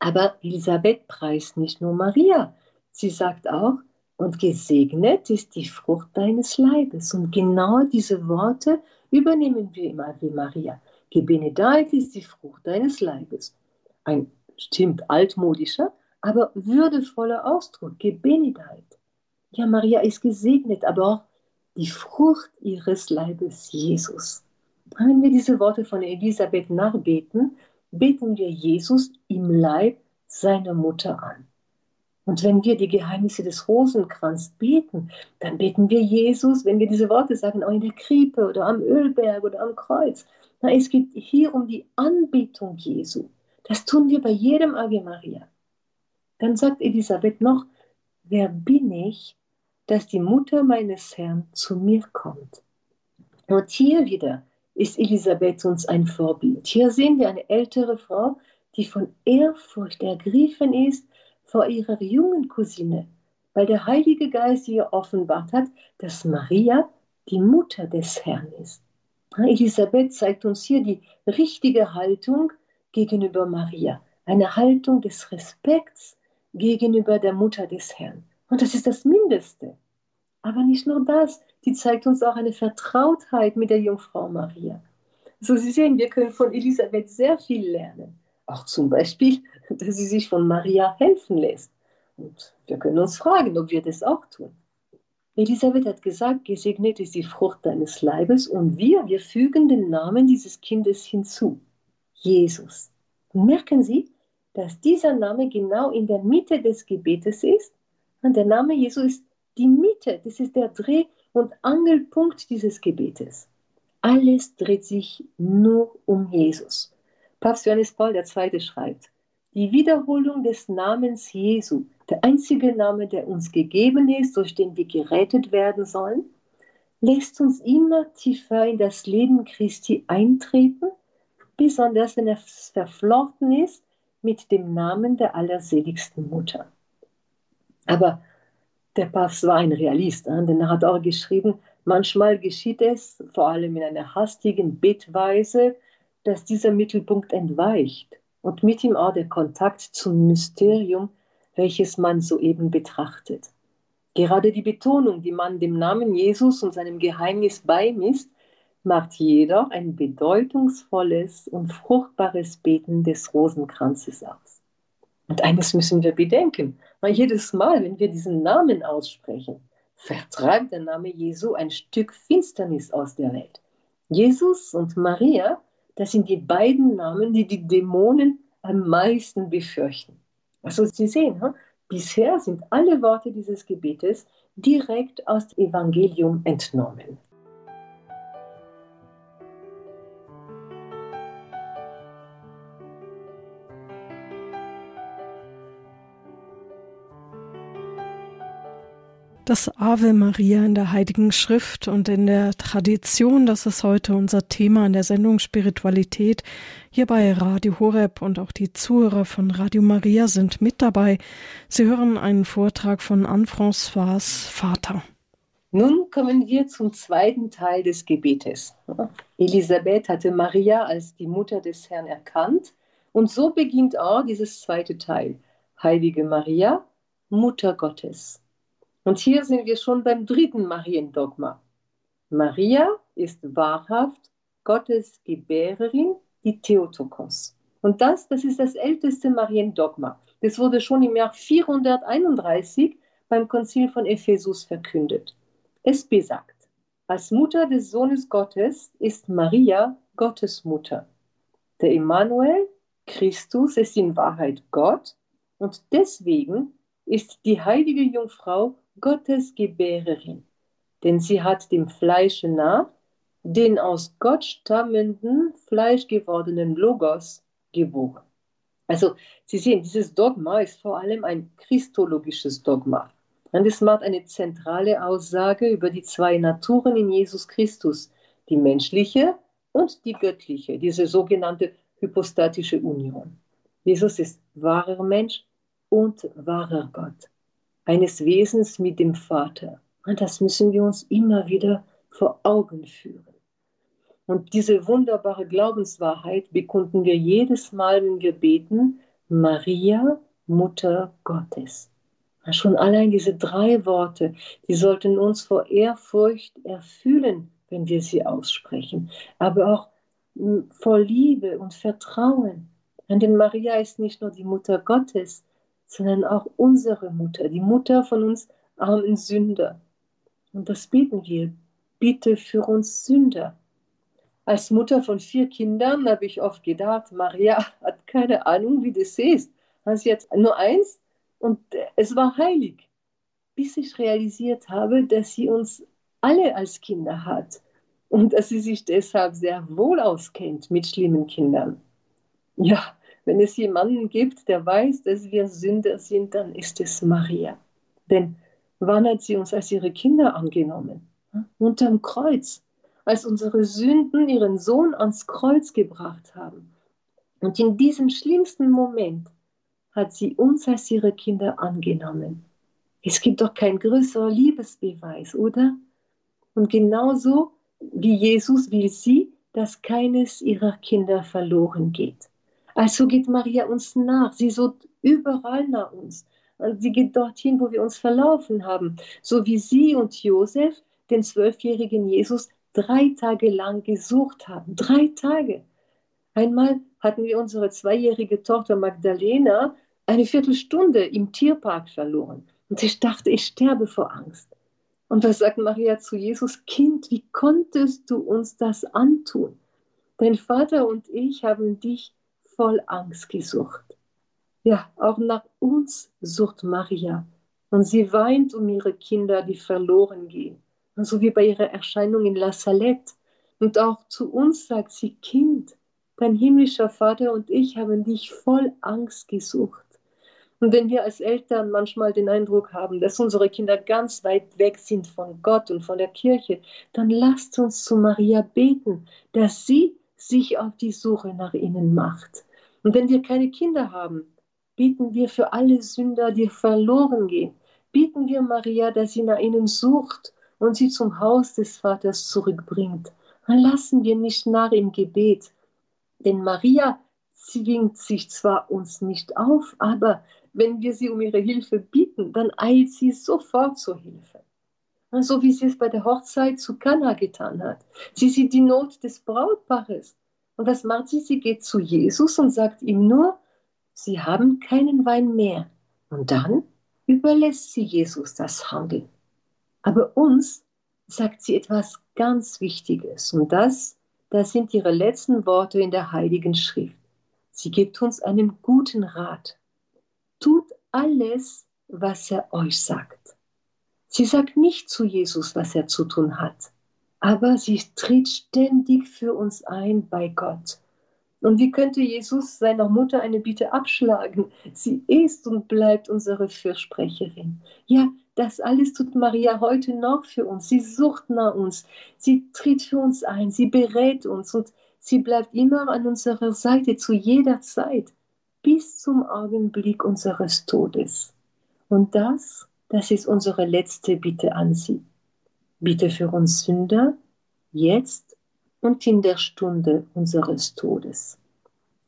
Aber Elisabeth preist nicht nur Maria. Sie sagt auch, und gesegnet ist die Frucht deines Leibes. Und genau diese Worte übernehmen wir immer wie Maria. Gebenedeit ist die Frucht deines Leibes. Ein stimmt altmodischer, aber würdevoller Ausdruck. Gebenedeit. Ja, Maria ist gesegnet, aber auch die Frucht ihres Leibes, Jesus. Wenn wir diese Worte von Elisabeth nachbeten, beten wir Jesus im Leib seiner Mutter an. Und wenn wir die Geheimnisse des Rosenkranz beten, dann beten wir Jesus, wenn wir diese Worte sagen, auch in der Krippe oder am Ölberg oder am Kreuz. Na, es geht hier um die Anbetung Jesu. Das tun wir bei jedem Ave Maria. Dann sagt Elisabeth noch, wer bin ich, dass die Mutter meines Herrn zu mir kommt? Und hier wieder ist Elisabeth uns ein Vorbild. Hier sehen wir eine ältere Frau, die von Ehrfurcht ergriffen ist vor ihrer jungen Cousine, weil der Heilige Geist ihr offenbart hat, dass Maria die Mutter des Herrn ist. Elisabeth zeigt uns hier die richtige Haltung gegenüber Maria, eine Haltung des Respekts gegenüber der Mutter des Herrn. Und das ist das Mindeste. Aber nicht nur das, die zeigt uns auch eine Vertrautheit mit der Jungfrau Maria. So Sie sehen, wir können von Elisabeth sehr viel lernen. Auch zum Beispiel, [laughs] dass sie sich von Maria helfen lässt. Und wir können uns fragen, ob wir das auch tun. Elisabeth hat gesagt, gesegnet ist die Frucht deines Leibes und wir, wir fügen den Namen dieses Kindes hinzu. Jesus. Und merken Sie, dass dieser Name genau in der Mitte des Gebetes ist. Und der Name Jesu ist die Mitte, das ist der Dreh- und Angelpunkt dieses Gebetes. Alles dreht sich nur um Jesus. Papst Johannes Paul II. schreibt, die Wiederholung des Namens Jesu, der einzige Name, der uns gegeben ist, durch den wir gerettet werden sollen, lässt uns immer tiefer in das Leben Christi eintreten, besonders wenn er verflochten ist mit dem Namen der allerseligsten Mutter. Aber der Papst war ein Realist, denn er hat auch geschrieben, manchmal geschieht es, vor allem in einer hastigen Betweise, dass dieser Mittelpunkt entweicht und mit ihm auch der Kontakt zum Mysterium, welches man soeben betrachtet. Gerade die Betonung, die man dem Namen Jesus und seinem Geheimnis beimisst, macht jedoch ein bedeutungsvolles und fruchtbares Beten des Rosenkranzes aus. Und eines müssen wir bedenken, weil jedes Mal, wenn wir diesen Namen aussprechen, vertreibt der Name Jesu ein Stück Finsternis aus der Welt. Jesus und Maria, das sind die beiden Namen, die die Dämonen am meisten befürchten. Also Sie sehen, bisher sind alle Worte dieses Gebetes direkt aus dem Evangelium entnommen. Das Ave Maria in der Heiligen Schrift und in der Tradition, das ist heute unser Thema in der Sendung Spiritualität hier bei Radio Horeb und auch die Zuhörer von Radio Maria sind mit dabei. Sie hören einen Vortrag von Anne-François Vater. Nun kommen wir zum zweiten Teil des Gebetes. Elisabeth hatte Maria als die Mutter des Herrn erkannt und so beginnt auch dieses zweite Teil. Heilige Maria, Mutter Gottes. Und hier sind wir schon beim dritten Mariendogma. Maria ist wahrhaft Gottes Gebärerin, die Theotokos. Und das, das ist das älteste Mariendogma. Das wurde schon im Jahr 431 beim Konzil von Ephesus verkündet. Es besagt, als Mutter des Sohnes Gottes ist Maria Gottes Mutter. Der Immanuel, Christus, ist in Wahrheit Gott und deswegen ist die heilige Jungfrau Gottes Gebärerin, denn sie hat dem Fleische nach den aus Gott stammenden, fleischgewordenen Logos geboren. Also, Sie sehen, dieses Dogma ist vor allem ein christologisches Dogma. Und es macht eine zentrale Aussage über die zwei Naturen in Jesus Christus, die menschliche und die göttliche, diese sogenannte hypostatische Union. Jesus ist wahrer Mensch und wahrer Gott eines Wesens mit dem Vater. Und das müssen wir uns immer wieder vor Augen führen. Und diese wunderbare Glaubenswahrheit bekunden wir jedes Mal, wenn wir beten, Maria, Mutter Gottes. Schon allein diese drei Worte, die sollten uns vor Ehrfurcht erfüllen, wenn wir sie aussprechen, aber auch hm, vor Liebe und Vertrauen. Denn Maria ist nicht nur die Mutter Gottes, sondern auch unsere Mutter, die Mutter von uns armen Sünder. Und das beten wir. Bitte für uns Sünder. Als Mutter von vier Kindern habe ich oft gedacht, Maria [laughs] hat keine Ahnung, wie das ist. Sie hat nur eins und es war heilig. Bis ich realisiert habe, dass sie uns alle als Kinder hat und dass sie sich deshalb sehr wohl auskennt mit schlimmen Kindern. Ja, wenn es jemanden gibt, der weiß, dass wir Sünder sind, dann ist es Maria. Denn wann hat sie uns als ihre Kinder angenommen? Unterm Kreuz, als unsere Sünden ihren Sohn ans Kreuz gebracht haben. Und in diesem schlimmsten Moment hat sie uns als ihre Kinder angenommen. Es gibt doch kein größerer Liebesbeweis, oder? Und genauso wie Jesus will sie, dass keines ihrer Kinder verloren geht. Also geht Maria uns nach. Sie sucht überall nach uns. Sie geht dorthin, wo wir uns verlaufen haben. So wie sie und Josef den zwölfjährigen Jesus drei Tage lang gesucht haben. Drei Tage. Einmal hatten wir unsere zweijährige Tochter Magdalena eine Viertelstunde im Tierpark verloren. Und ich dachte, ich sterbe vor Angst. Und was sagt Maria zu Jesus? Kind, wie konntest du uns das antun? Dein Vater und ich haben dich voll Angst gesucht. Ja, auch nach uns sucht Maria. Und sie weint um ihre Kinder, die verloren gehen. Und so wie bei ihrer Erscheinung in La Salette. Und auch zu uns sagt sie, Kind, dein himmlischer Vater und ich haben dich voll Angst gesucht. Und wenn wir als Eltern manchmal den Eindruck haben, dass unsere Kinder ganz weit weg sind von Gott und von der Kirche, dann lasst uns zu Maria beten, dass sie sich auf die Suche nach ihnen macht. Und wenn wir keine Kinder haben, bieten wir für alle Sünder, die verloren gehen, bieten wir Maria, dass sie nach ihnen sucht und sie zum Haus des Vaters zurückbringt. Dann lassen wir nicht nach im Gebet, denn Maria zwingt sich zwar uns nicht auf, aber wenn wir sie um ihre Hilfe bitten, dann eilt sie sofort zur Hilfe. So wie sie es bei der Hochzeit zu Kana getan hat. Sie sieht die Not des Brautpaares und was macht sie? Sie geht zu Jesus und sagt ihm nur, sie haben keinen Wein mehr. Und dann überlässt sie Jesus das Handeln. Aber uns sagt sie etwas ganz Wichtiges und das das sind ihre letzten Worte in der Heiligen Schrift. Sie gibt uns einen guten Rat. Tut alles, was er euch sagt. Sie sagt nicht zu Jesus, was er zu tun hat, aber sie tritt ständig für uns ein bei Gott. Und wie könnte Jesus seiner Mutter eine Bitte abschlagen? Sie ist und bleibt unsere Fürsprecherin. Ja, das alles tut Maria heute noch für uns. Sie sucht nach uns. Sie tritt für uns ein. Sie berät uns und sie bleibt immer an unserer Seite zu jeder Zeit bis zum Augenblick unseres Todes. Und das, das ist unsere letzte Bitte an sie. Bitte für uns Sünder, jetzt und in der Stunde unseres Todes.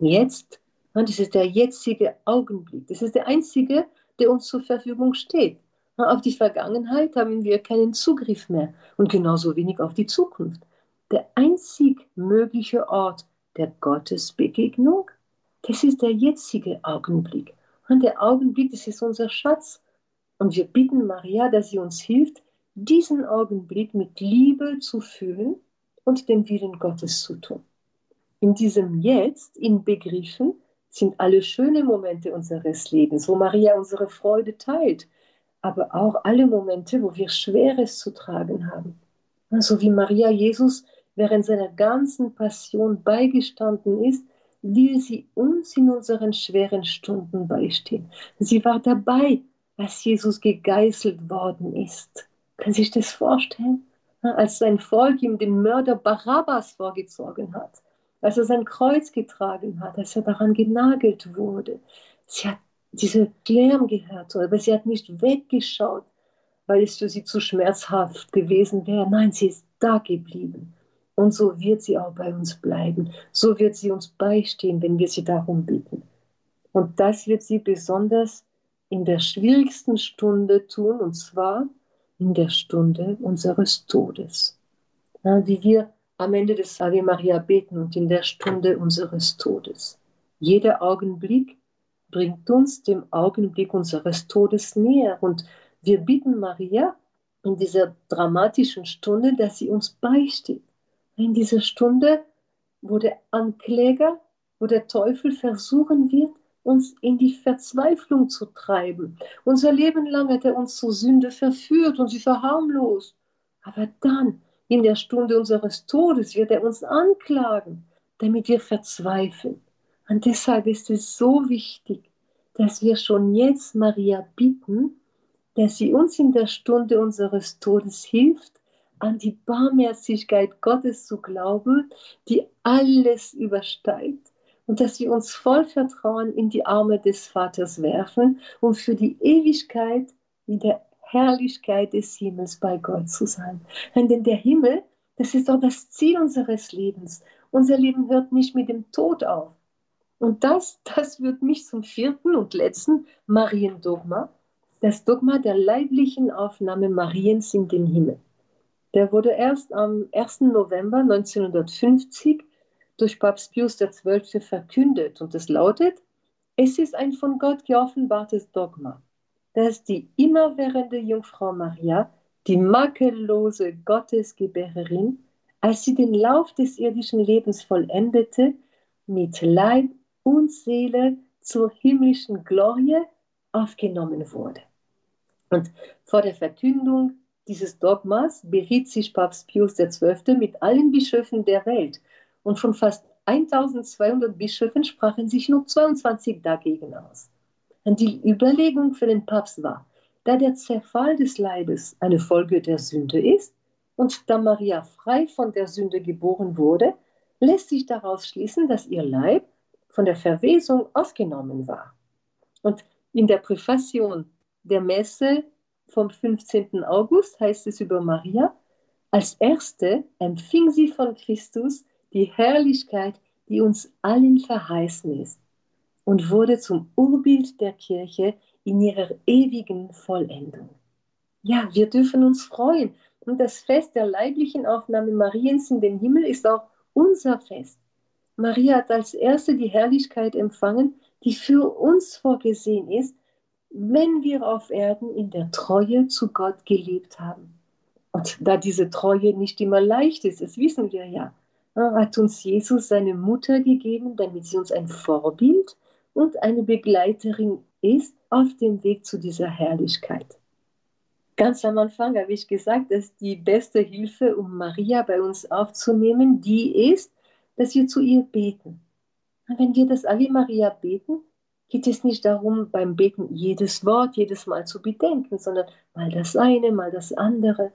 Jetzt, das ist der jetzige Augenblick. Das ist der einzige, der uns zur Verfügung steht. Auf die Vergangenheit haben wir keinen Zugriff mehr und genauso wenig auf die Zukunft. Der einzig mögliche Ort der Gottesbegegnung, das ist der jetzige Augenblick. Und der Augenblick, das ist unser Schatz. Und wir bitten Maria, dass sie uns hilft, diesen Augenblick mit Liebe zu fühlen und den Willen Gottes zu tun. In diesem Jetzt, in Begriffen, sind alle schönen Momente unseres Lebens, wo Maria unsere Freude teilt, aber auch alle Momente, wo wir Schweres zu tragen haben. So also wie Maria Jesus während seiner ganzen Passion beigestanden ist, will sie uns in unseren schweren Stunden beistehen. Sie war dabei, als Jesus gegeißelt worden ist. Sie sich das vorstellen? Als sein Volk ihm den Mörder Barabbas vorgezogen hat, als er sein Kreuz getragen hat, als er daran genagelt wurde. Sie hat diese Lärm gehört, aber sie hat nicht weggeschaut, weil es für sie zu schmerzhaft gewesen wäre. Nein, sie ist da geblieben. Und so wird sie auch bei uns bleiben. So wird sie uns beistehen, wenn wir sie darum bitten. Und das wird sie besonders in der schwierigsten Stunde tun, und zwar in der Stunde unseres Todes. Ja, wie wir am Ende des Ave Maria beten und in der Stunde unseres Todes. Jeder Augenblick bringt uns dem Augenblick unseres Todes näher. Und wir bitten Maria in dieser dramatischen Stunde, dass sie uns beisteht. In dieser Stunde, wo der Ankläger, wo der Teufel versuchen wird, uns in die Verzweiflung zu treiben. Unser Leben lang hat er uns zur Sünde verführt und sie verharmlost. Aber dann, in der Stunde unseres Todes, wird er uns anklagen, damit wir verzweifeln. Und deshalb ist es so wichtig, dass wir schon jetzt Maria bitten, dass sie uns in der Stunde unseres Todes hilft, an die Barmherzigkeit Gottes zu glauben, die alles übersteigt. Und dass wir uns voll Vertrauen in die Arme des Vaters werfen, um für die Ewigkeit in der Herrlichkeit des Himmels bei Gott zu sein. Denn der Himmel, das ist auch das Ziel unseres Lebens. Unser Leben hört nicht mit dem Tod auf. Und das, das führt mich zum vierten und letzten Mariendogma, das Dogma der leiblichen Aufnahme Mariens in den Himmel. Der wurde erst am 1. November 1950 durch Papst Pius XII. verkündet und es lautet, es ist ein von Gott geoffenbartes Dogma, dass die immerwährende Jungfrau Maria, die makellose Gottesgebärerin, als sie den Lauf des irdischen Lebens vollendete, mit Leib und Seele zur himmlischen Glorie aufgenommen wurde. Und vor der Verkündung dieses Dogmas beriet sich Papst Pius XII. mit allen Bischöfen der Welt. Und von fast 1200 Bischöfen sprachen sich nur 22 dagegen aus. Und die Überlegung für den Papst war, da der Zerfall des Leibes eine Folge der Sünde ist und da Maria frei von der Sünde geboren wurde, lässt sich daraus schließen, dass ihr Leib von der Verwesung ausgenommen war. Und in der Präfation der Messe vom 15. August heißt es über Maria, als erste empfing sie von Christus die Herrlichkeit, die uns allen verheißen ist, und wurde zum Urbild der Kirche in ihrer ewigen Vollendung. Ja, wir dürfen uns freuen. Und das Fest der leiblichen Aufnahme Mariens in den Himmel ist auch unser Fest. Maria hat als erste die Herrlichkeit empfangen, die für uns vorgesehen ist, wenn wir auf Erden in der Treue zu Gott gelebt haben. Und da diese Treue nicht immer leicht ist, das wissen wir ja, hat uns Jesus seine Mutter gegeben, damit sie uns ein Vorbild und eine Begleiterin ist auf dem Weg zu dieser Herrlichkeit. Ganz am Anfang habe ich gesagt, dass die beste Hilfe, um Maria bei uns aufzunehmen, die ist, dass wir zu ihr beten. Und wenn wir das Ave Maria beten, geht es nicht darum, beim Beten jedes Wort jedes Mal zu bedenken, sondern mal das eine, mal das andere.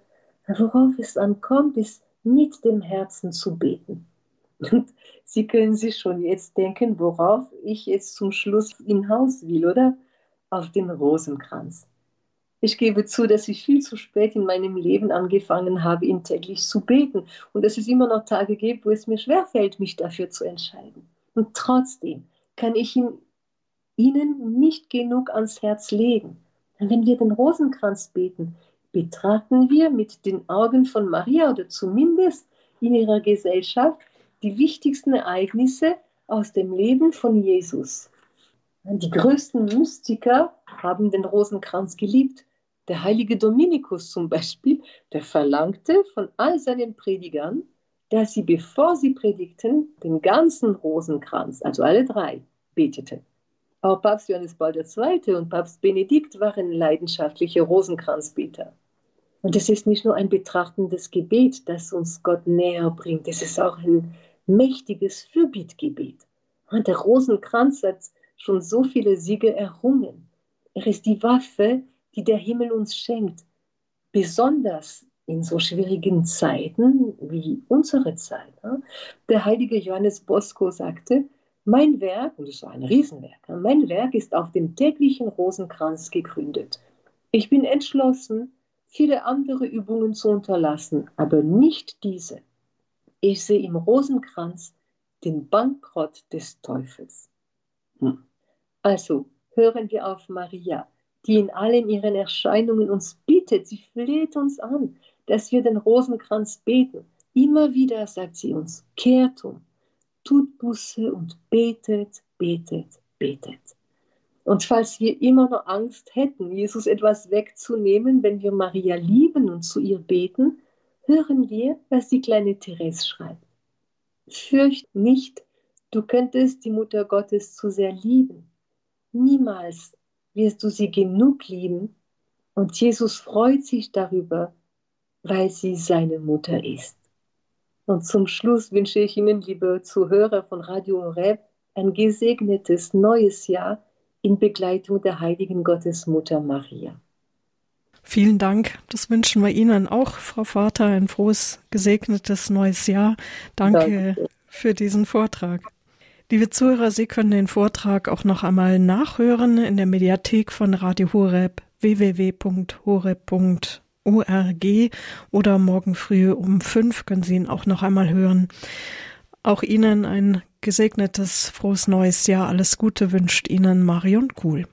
Worauf es ankommt, ist mit dem Herzen zu beten. Und Sie können sich schon jetzt denken, worauf ich jetzt zum Schluss hinaus will, oder? Auf den Rosenkranz. Ich gebe zu, dass ich viel zu spät in meinem Leben angefangen habe, ihn täglich zu beten und dass es immer noch Tage gibt, wo es mir schwerfällt, mich dafür zu entscheiden. Und trotzdem kann ich ihn ihnen nicht genug ans Herz legen. Wenn wir den Rosenkranz beten, betrachten wir mit den Augen von Maria oder zumindest in ihrer Gesellschaft die wichtigsten Ereignisse aus dem Leben von Jesus. Die größten Mystiker haben den Rosenkranz geliebt. Der heilige Dominikus zum Beispiel, der verlangte von all seinen Predigern, dass sie, bevor sie predigten, den ganzen Rosenkranz, also alle drei, beteten. Auch Papst Johannes Paul II. und Papst Benedikt waren leidenschaftliche Rosenkranzbeter. Und es ist nicht nur ein betrachtendes Gebet, das uns Gott näher bringt, es ist auch ein mächtiges Fürbittgebet. Und der Rosenkranz hat schon so viele Siege errungen. Er ist die Waffe, die der Himmel uns schenkt, besonders in so schwierigen Zeiten wie unsere Zeit. Der heilige Johannes Bosco sagte, mein Werk, und es war ein Riesenwerk, mein Werk ist auf dem täglichen Rosenkranz gegründet. Ich bin entschlossen, viele andere Übungen zu unterlassen, aber nicht diese. Ich sehe im Rosenkranz den Bankrott des Teufels. Hm. Also hören wir auf Maria, die in allen ihren Erscheinungen uns bittet, sie fleht uns an, dass wir den Rosenkranz beten. Immer wieder sagt sie uns, kehrt um, tut Buße und betet, betet, betet. Und falls wir immer noch Angst hätten, Jesus etwas wegzunehmen, wenn wir Maria lieben und zu ihr beten, hören wir, was die kleine Therese schreibt. Fürcht nicht, du könntest die Mutter Gottes zu sehr lieben. Niemals wirst du sie genug lieben und Jesus freut sich darüber, weil sie seine Mutter ist. Und zum Schluss wünsche ich Ihnen, liebe Zuhörer von Radio Horeb, ein gesegnetes neues Jahr in Begleitung der heiligen Gottesmutter Maria. Vielen Dank. Das wünschen wir Ihnen auch, Frau Vater, ein frohes, gesegnetes neues Jahr. Danke, Danke. für diesen Vortrag. Liebe Zuhörer, Sie können den Vortrag auch noch einmal nachhören in der Mediathek von Radio Horeb www.horeb.org oder morgen früh um fünf können Sie ihn auch noch einmal hören. Auch Ihnen ein gesegnetes, frohes neues Jahr. Alles Gute wünscht Ihnen Marion Kuhl.